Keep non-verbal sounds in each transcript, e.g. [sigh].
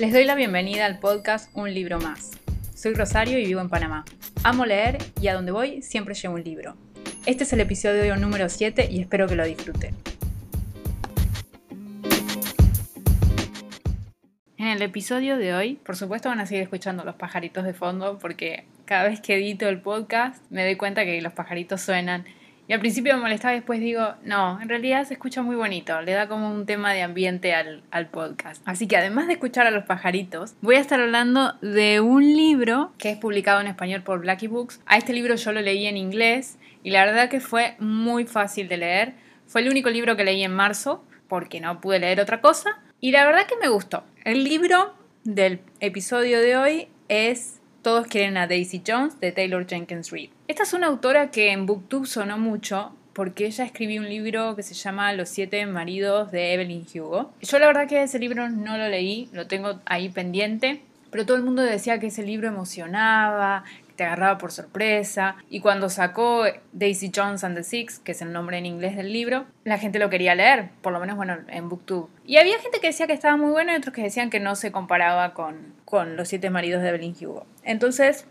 Les doy la bienvenida al podcast Un libro más. Soy Rosario y vivo en Panamá. Amo leer y a donde voy siempre llevo un libro. Este es el episodio número 7 y espero que lo disfruten. En el episodio de hoy, por supuesto van a seguir escuchando los pajaritos de fondo porque cada vez que edito el podcast me doy cuenta que los pajaritos suenan y al principio me molestaba después digo, no, en realidad se escucha muy bonito, le da como un tema de ambiente al, al, podcast. Así que además de escuchar a los pajaritos, voy a estar hablando de un libro que es publicado en español por Blackie Books. A este libro yo lo leí en inglés y la verdad que fue muy fácil de leer. Fue el único libro que leí en marzo porque no pude leer otra cosa y la verdad que me gustó. El libro del episodio de hoy es todos quieren a Daisy Jones de Taylor Jenkins Reid. Esta es una autora que en BookTube sonó mucho porque ella escribió un libro que se llama Los siete maridos de Evelyn Hugo. Yo la verdad que ese libro no lo leí, lo tengo ahí pendiente, pero todo el mundo decía que ese libro emocionaba, agarraba por sorpresa. Y cuando sacó Daisy Jones and the Six, que es el nombre en inglés del libro, la gente lo quería leer, por lo menos bueno, en Booktube. Y había gente que decía que estaba muy bueno y otros que decían que no se comparaba con, con Los siete maridos de Evelyn Hugo. Entonces,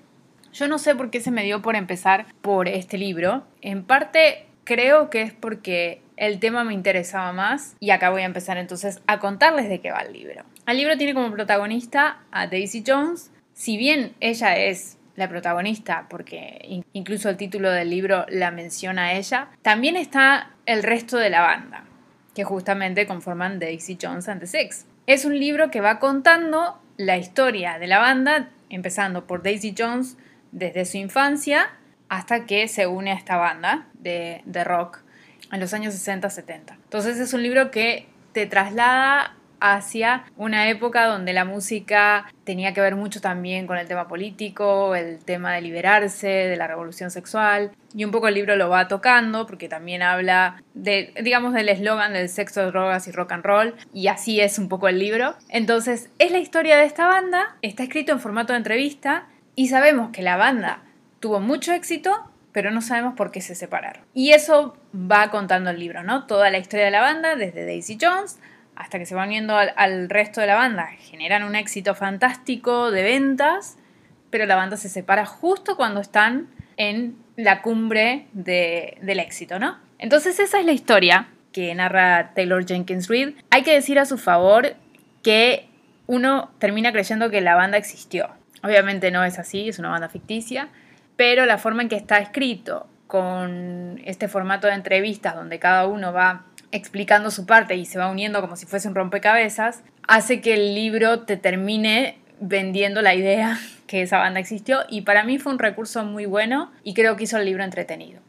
yo no sé por qué se me dio por empezar por este libro. En parte creo que es porque el tema me interesaba más y acá voy a empezar entonces a contarles de qué va el libro. El libro tiene como protagonista a Daisy Jones. Si bien ella es la protagonista, porque incluso el título del libro la menciona a ella, también está el resto de la banda, que justamente conforman Daisy Jones and the Six. Es un libro que va contando la historia de la banda, empezando por Daisy Jones desde su infancia hasta que se une a esta banda de, de rock en los años 60-70. Entonces es un libro que te traslada hacia una época donde la música tenía que ver mucho también con el tema político, el tema de liberarse, de la revolución sexual, y un poco el libro lo va tocando porque también habla de, digamos, del eslogan del sexo, drogas y rock and roll, y así es un poco el libro. Entonces, es la historia de esta banda, está escrito en formato de entrevista, y sabemos que la banda tuvo mucho éxito, pero no sabemos por qué se separaron. Y eso va contando el libro, ¿no? Toda la historia de la banda, desde Daisy Jones hasta que se van uniendo al, resto de la banda, generan un éxito fantástico de ventas, pero la banda se separa justo cuando están en la cumbre del éxito, ¿no? Entonces esa es la historia que narra Taylor Jenkins Reid. Hay que decir a su favor que uno termina creyendo que la banda existió. Obviamente no es así, es una banda ficticia, pero la forma en que está escrito, con este formato de entrevistas donde cada uno va explicando su parte y se va uniendo como si fuese un rompecabezas, hace que el libro te termine vendiendo la idea [laughs] que esa banda existió y para mí fue un recurso muy bueno y creo que hizo el libro entretenido.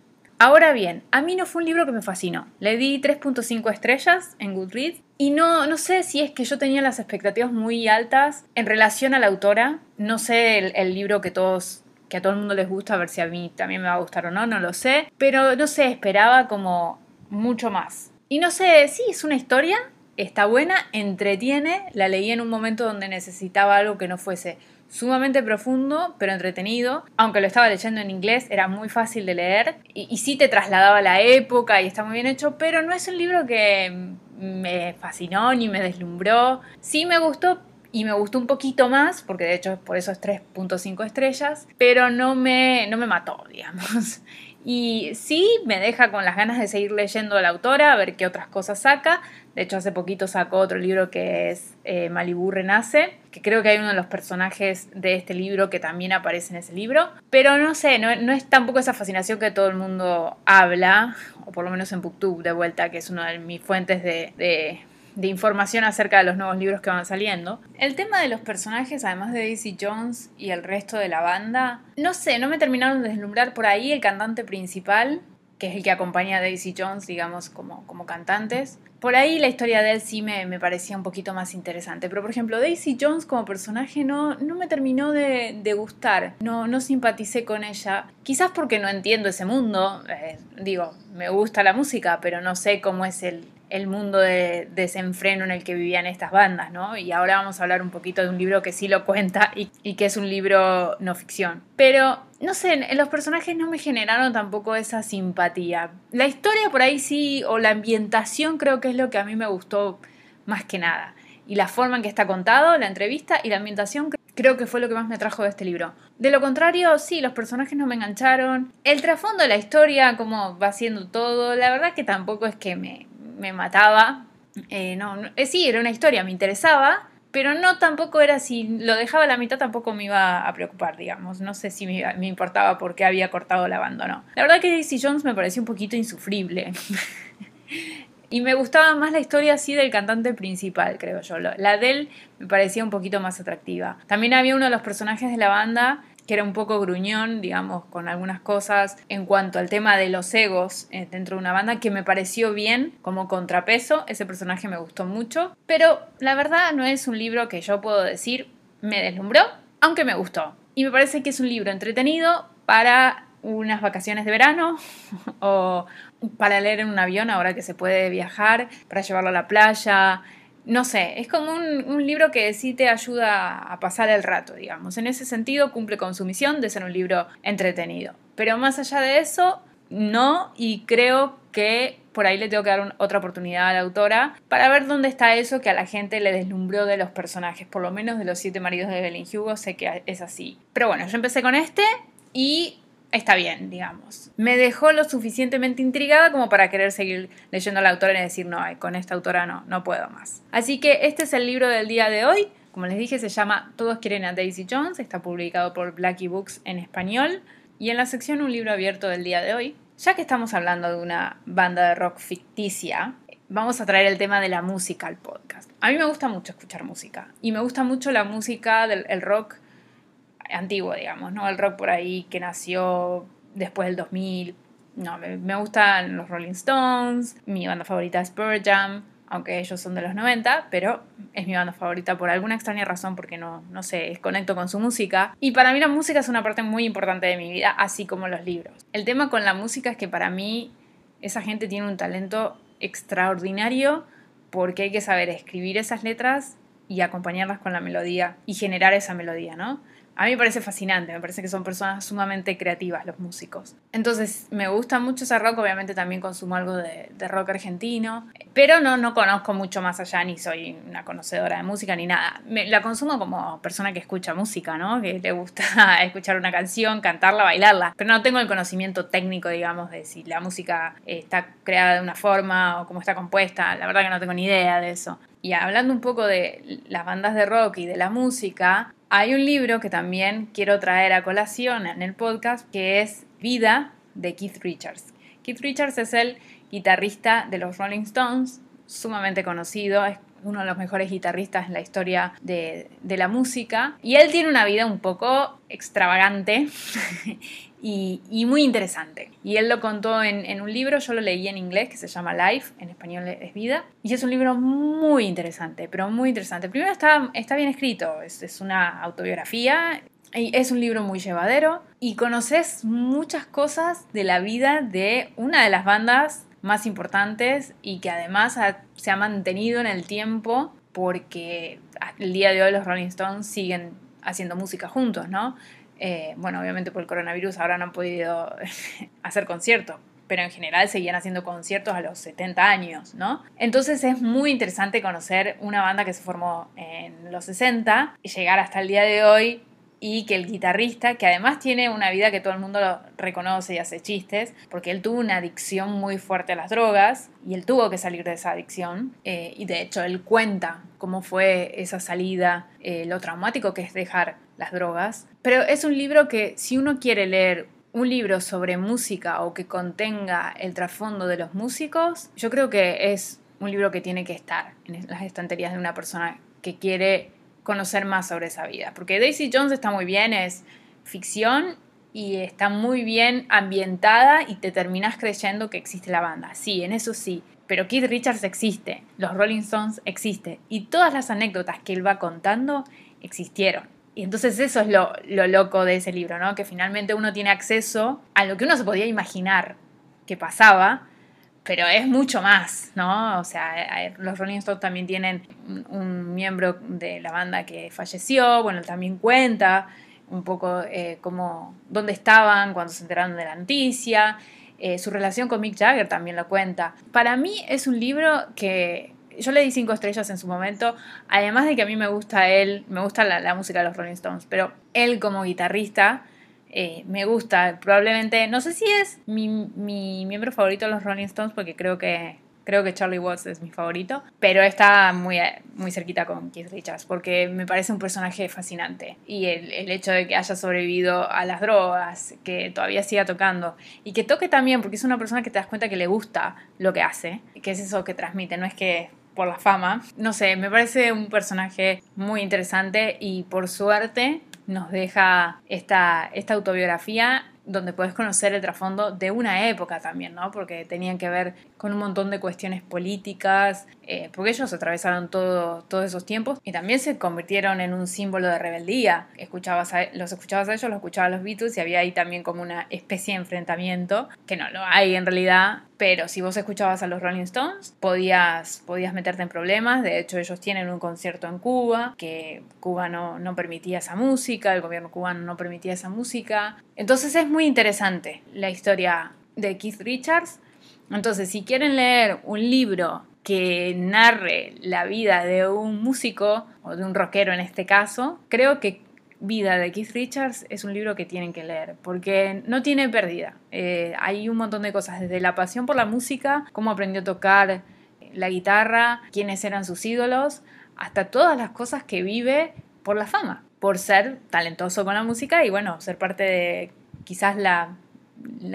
Ahora bien, a mí no fue un libro que me fascinó. Le di 3.5 estrellas en Goodreads y no, no sé si es que yo tenía las expectativas muy altas en relación a la autora. No sé el, libro que todos que a todo el mundo les gusta, a ver si a mí también me va a gustar o no, no lo sé. Pero no sé, esperaba como mucho más. Y no sé, sí, es una historia, está buena, entretiene, la leí en un momento donde necesitaba algo que no fuese sumamente profundo, pero entretenido. Aunque lo estaba leyendo en inglés, era muy fácil de leer y, y, sí te trasladaba a la época y está muy bien hecho, pero no es un libro que me fascinó ni me deslumbró. Sí me gustó, y me gustó un poquito más, porque de hecho por eso es 3.5 estrellas, pero no me, no me mató, [laughs] digamos. Y sí, me deja con las ganas de seguir leyendo a la autora, a ver qué otras cosas saca. De hecho, hace poquito sacó otro libro que es eh, Malibu Renace, que creo que hay uno de los personajes de este libro que también aparece en ese libro. Pero no sé, no, es tampoco esa fascinación que todo el mundo habla, o por lo menos en Booktube de vuelta, que es una de mis fuentes de información acerca de los nuevos libros que van saliendo. El tema de los personajes, además de Daisy Jones y el resto de la banda, no sé, no me terminaron de deslumbrar por ahí el cantante principal, que es el que acompaña a Daisy Jones, digamos, como, como cantantes. Por ahí la historia de él sí me, me, parecía un poquito más interesante. Pero, por ejemplo, Daisy Jones como personaje no, no me terminó de, gustar. No, no simpaticé con ella. Quizás porque no entiendo ese mundo. Eh, digo, me gusta la música, pero no sé cómo es el, el mundo de desenfreno en el que vivían estas bandas, ¿no? Y ahora vamos a hablar un poquito de un libro que sí lo cuenta y, que es un libro no ficción. Pero, no sé, los personajes no me generaron tampoco esa simpatía. La historia por ahí sí, o la ambientación creo que es lo que a mí me gustó más que nada. y la forma en que está contado, la entrevista y la ambientación creo que fue lo que más me atrajo de este libro. De lo contrario, sí, los personajes no me engancharon. El trasfondo de la historia, cómo va siendo todo, la verdad que tampoco es que me, me mataba. Eh, no, eh, sí, era una historia, me interesaba, pero no tampoco era si lo dejaba a la mitad tampoco me iba a preocupar, digamos. No sé si me, importaba por qué había cortado la banda o no. La verdad que Daisy Jones me pareció un poquito insufrible. [laughs] Y me gustaba más la historia así del cantante principal, creo yo. La de él me parecía un poquito más atractiva. También había uno de los personajes de la banda que era un poco gruñón, digamos, con algunas cosas en cuanto al tema de los egos eh, dentro de una banda, que me pareció bien como contrapeso. Ese personaje me gustó mucho. Pero la verdad no es un libro que yo puedo decir me deslumbró, aunque me gustó. Y me parece que es un libro entretenido para unas vacaciones de verano [laughs] o para leer en un avión ahora que se puede viajar, para llevarlo a la playa. No sé, es como un, libro que sí te ayuda a pasar el rato, digamos. En ese sentido cumple con su misión de ser un libro entretenido. Pero más allá de eso, no, y creo que por ahí le tengo que dar otra oportunidad a la autora para ver dónde está eso que a la gente le deslumbró de los personajes, por lo menos de los siete maridos de Evelyn Hugo, sé que es así. Pero bueno, yo empecé con este y está bien, digamos. Me dejó lo suficientemente intrigada como para querer seguir leyendo a la autora y decir, no, con esta autora no, no puedo más. Así que este es el libro del día de hoy. Como les dije, se llama Todos quieren a Daisy Jones, está publicado por Blackie Books en español. Y en la sección Un libro abierto del día de hoy, ya que estamos hablando de una banda de rock ficticia, vamos a traer el tema de la música al podcast. A mí me gusta mucho escuchar música y me gusta mucho la música del rock antiguo, digamos, ¿no? El rock por ahí que nació después del 2000. No, me, gustan los Rolling Stones, mi banda favorita es Pearl Jam, aunque ellos son de los 90, pero es mi banda favorita por alguna extraña razón porque no, no sé, conecto con su música. Y para mí la música es una parte muy importante de mi vida, así como los libros. El tema con la música es que para mí esa gente tiene un talento extraordinario porque hay que saber escribir esas letras y acompañarlas con la melodía y generar esa melodía, ¿no? A mí me parece fascinante, me parece que son personas sumamente creativas los músicos. Entonces me gusta mucho ese rock, obviamente también consumo algo de, rock argentino, pero no, no conozco mucho más allá, ni soy una conocedora de música ni nada. Me, la consumo como persona que escucha música, ¿no? Que le gusta [laughs] escuchar una canción, cantarla, bailarla, pero no tengo el conocimiento técnico, digamos, de si la música está creada de una forma o cómo está compuesta. La verdad que no tengo ni idea de eso. Y hablando un poco de las bandas de rock y de la música, hay un libro que también quiero traer a colación en el podcast que es Vida de Keith Richards. Keith Richards es el guitarrista de los Rolling Stones, sumamente conocido, es uno de los mejores guitarristas en la historia de, de la música. Y él tiene una vida un poco extravagante [laughs] y, muy interesante. Y él lo contó en, un libro, yo lo leí en inglés, que se llama Life, en español es Vida, y es un libro muy interesante, pero muy interesante. Primero está, está bien escrito, es, es una autobiografía, y es un libro muy llevadero, y conoces muchas cosas de la vida de una de las bandas más importantes y que además se ha mantenido en el tiempo porque el día de hoy los Rolling Stones siguen haciendo música juntos, ¿no? Eh, bueno, obviamente por el coronavirus ahora no han podido [laughs] hacer conciertos, pero en general seguían haciendo conciertos a los 70 años, ¿no? Entonces es muy interesante conocer una banda que se formó en los 60 y llegar hasta el día de hoy y que el guitarrista, que además tiene una vida que todo el mundo lo reconoce y hace chistes, porque él tuvo una adicción muy fuerte a las drogas y él tuvo que salir de esa adicción eh, y de hecho él cuenta cómo fue esa salida, eh, lo traumático que es dejar las drogas. Pero es un libro que si uno quiere leer un libro sobre música o que contenga el trasfondo de los músicos, yo creo que es un libro que tiene que estar en las estanterías de una persona que quiere conocer más sobre esa vida. Porque Daisy Jones está muy bien, es ficción y está muy bien ambientada y te terminas creyendo que existe la banda. Sí, en eso sí. Pero Keith Richards existe, los Rolling Stones existe y todas las anécdotas que él va contando existieron. Y entonces eso es lo, loco de ese libro, ¿no? Que finalmente uno tiene acceso a lo que uno se podía imaginar que pasaba, pero es mucho más, ¿no? O sea, los Rolling Stones también tienen un, miembro de la banda que falleció, bueno, también cuenta un poco eh, cómo, dónde estaban cuando se enteraron de la noticia, eh, su relación con Mick Jagger también lo cuenta. Para mí es un libro que yo le di cinco estrellas en su momento, además de que a mí me gusta él, me gusta la, música de los Rolling Stones, pero él como guitarrista eh, me gusta, probablemente, no sé si es mi, mi miembro favorito de los Rolling Stones, porque creo que Creo que Charlie Watts es mi favorito, pero está muy, muy cerquita con Keith Richards porque me parece un personaje fascinante. Y el, el, hecho de que haya sobrevivido a las drogas, que todavía siga tocando y que toque también, porque es una persona que te das cuenta que le gusta lo que hace, que es eso que transmite, no es que por la fama. No sé, me parece un personaje muy interesante y por suerte nos deja esta, esta autobiografía donde puedes conocer el trasfondo de una época también, ¿no? Porque tenían que ver con un montón de cuestiones políticas, eh, porque ellos atravesaron todo, todos esos tiempos y también se convirtieron en un símbolo de rebeldía. Escuchabas los escuchabas a ellos, los escuchabas a los Beatles y había ahí también como una especie de enfrentamiento, que no lo hay en realidad, pero si vos escuchabas a los Rolling Stones, podías, podías meterte en problemas. De hecho, ellos tienen un concierto en Cuba, que Cuba no, no permitía esa música, el gobierno cubano no permitía esa música. Entonces es muy interesante la historia de Keith Richards. Entonces, si quieren leer un libro que narre la vida de un músico o de un rockero en este caso, creo que Vida de Keith Richards es un libro que tienen que leer porque no tiene pérdida. Eh, hay un montón de cosas, desde la pasión por la música, cómo aprendió a tocar la guitarra, quiénes eran sus ídolos, hasta todas las cosas que vive por la fama, por ser talentoso con la música y bueno, ser parte de quizás la,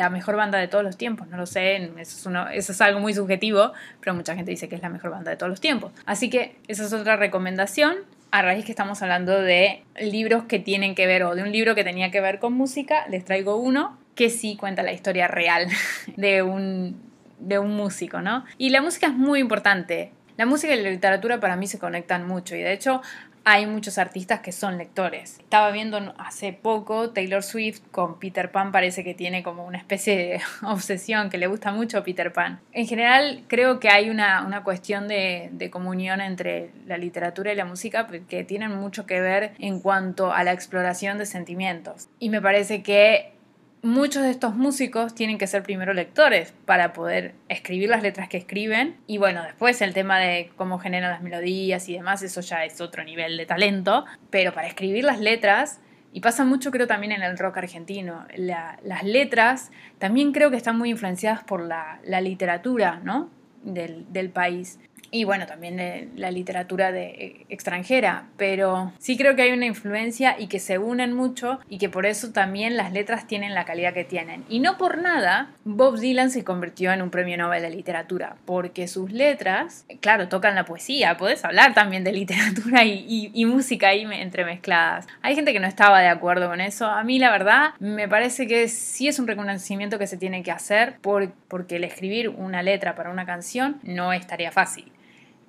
mejor banda de todos los tiempos, no lo sé, eso es, uno, eso es algo muy subjetivo, pero mucha gente dice que es la mejor banda de todos los tiempos. Así que esa es otra recomendación a raíz que estamos hablando de libros que tienen que ver o de un libro que tenía que ver con música, les traigo uno que sí cuenta la historia real [laughs] de un, de un músico, ¿no? Y la música es muy importante. La música y la literatura para mí se conectan mucho y de hecho hay muchos artistas que son lectores. Estaba viendo hace poco Taylor Swift con Peter Pan, parece que tiene como una especie de [laughs] obsesión, que le gusta mucho Peter Pan. En general creo que hay una, una cuestión de, de, comunión entre la literatura y la música que tienen mucho que ver en cuanto a la exploración de sentimientos. Y me parece que muchos de estos músicos tienen que ser primero lectores para poder escribir las letras que escriben. Y bueno, después el tema de cómo generan las melodías y demás, eso ya es otro nivel de talento. Pero para escribir las letras, y pasa mucho creo también en el rock argentino, las letras también creo que están muy influenciadas por la, literatura, ¿no? Del, del país y bueno, también de la literatura de, eh, extranjera, pero sí creo que hay una influencia y que se unen mucho y que por eso también las letras tienen la calidad que tienen. Y no por nada, Bob Dylan se convirtió en un premio Nobel de literatura, porque sus letras, claro, tocan la poesía, puedes hablar también de literatura y, música ahí entremezcladas. Hay gente que no estaba de acuerdo con eso, a mí la verdad me parece que sí es un reconocimiento que se tiene que hacer porque el escribir una letra para una canción no es tarea fácil.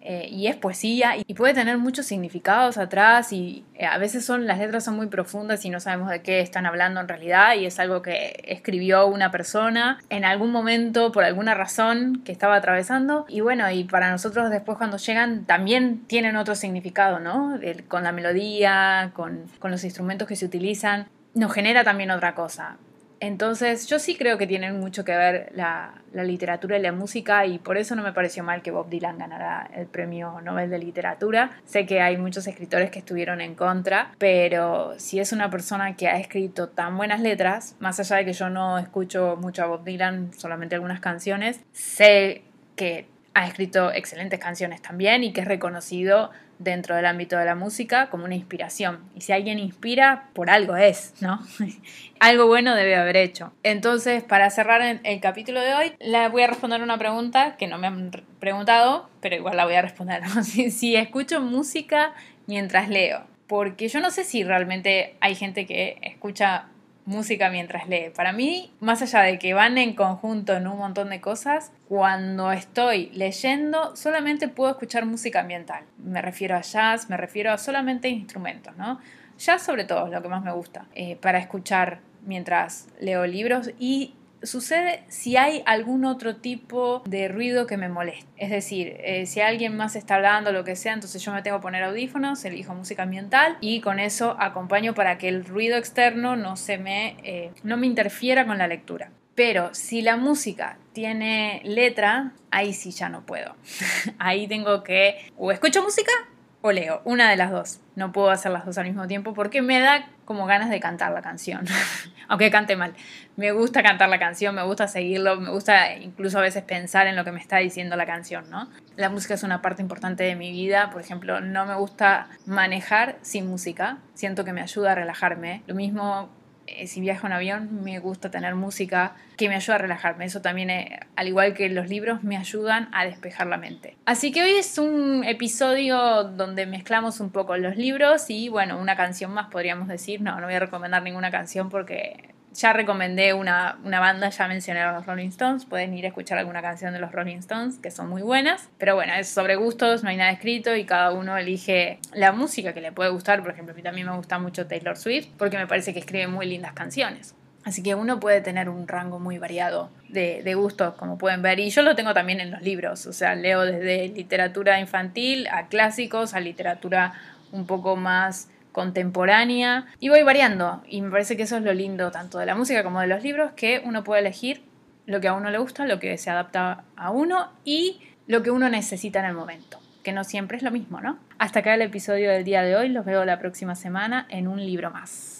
Eh, y es poesía y puede tener muchos significados atrás y eh, a veces son las letras son muy profundas y no sabemos de qué están hablando en realidad y es algo que escribió una persona en algún momento por alguna razón que estaba atravesando y bueno y para nosotros después cuando llegan también tienen otro significado no con la melodía con, con los instrumentos que se utilizan nos genera también otra cosa entonces yo sí creo que tienen mucho que ver la, literatura y la música y por eso no me pareció mal que Bob Dylan ganara el premio Nobel de Literatura. Sé que hay muchos escritores que estuvieron en contra, pero si es una persona que ha escrito tan buenas letras, más allá de que yo no escucho mucho a Bob Dylan, solamente algunas canciones, sé que ha escrito excelentes canciones también y que es reconocido dentro del ámbito de la música como una inspiración. Y si alguien inspira, por algo es, ¿no? [laughs] algo bueno debe haber hecho. Entonces, para cerrar el capítulo de hoy, le voy a responder una pregunta que no me han preguntado, pero igual la voy a responder. [laughs] si, si escucho música mientras leo. Porque yo no sé si realmente hay gente que escucha música mientras lee. Para mí, más allá de que van en conjunto en un montón de cosas, cuando estoy leyendo solamente puedo escuchar música ambiental. Me refiero a jazz, me refiero a solamente instrumentos, ¿no? Jazz sobre todo es lo que más me gusta eh, para escuchar mientras leo libros y sucede si hay algún otro tipo de ruido que me moleste. Es decir, eh, si alguien más está hablando, lo que sea, entonces yo me tengo que poner audífonos, elijo música ambiental y con eso acompaño para que el ruido externo no se me, eh, no me interfiera con la lectura. Pero si la música tiene letra, ahí sí ya no puedo. [laughs] ahí tengo que o escucho música o leo, una de las dos. No puedo hacer las dos al mismo tiempo porque me da como ganas de cantar la canción, [laughs] aunque cante mal. Me gusta cantar la canción, me gusta seguirlo, me gusta incluso a veces pensar en lo que me está diciendo la canción, ¿no? La música es una parte importante de mi vida, por ejemplo, no me gusta manejar sin música, siento que me ayuda a relajarme. Lo mismo si viajo en avión, me gusta tener música que me ayuda a relajarme. Eso también, eh, al igual que los libros, me ayudan a despejar la mente. Así que hoy es un episodio donde mezclamos un poco los libros y, bueno, una canción más podríamos decir. No, no voy a recomendar ninguna canción porque ya recomendé una, banda, ya mencioné a los Rolling Stones, pueden ir a escuchar alguna canción de los Rolling Stones, que son muy buenas. Pero bueno, es sobre gustos, no hay nada escrito y cada uno elige la música que le puede gustar. Por ejemplo, a mí también me gusta mucho Taylor Swift, porque me parece que escribe muy lindas canciones. Así que uno puede tener un rango muy variado de, de, gustos, como pueden ver. Y yo lo tengo también en los libros. O sea, leo desde literatura infantil a clásicos, a literatura un poco más contemporánea y voy variando y me parece que eso es lo lindo tanto de la música como de los libros, que uno puede elegir lo que a uno le gusta, lo que se adapta a uno y lo que uno necesita en el momento, que no siempre es lo mismo, ¿no? Hasta acá el episodio del día de hoy, los veo la próxima semana en un libro más.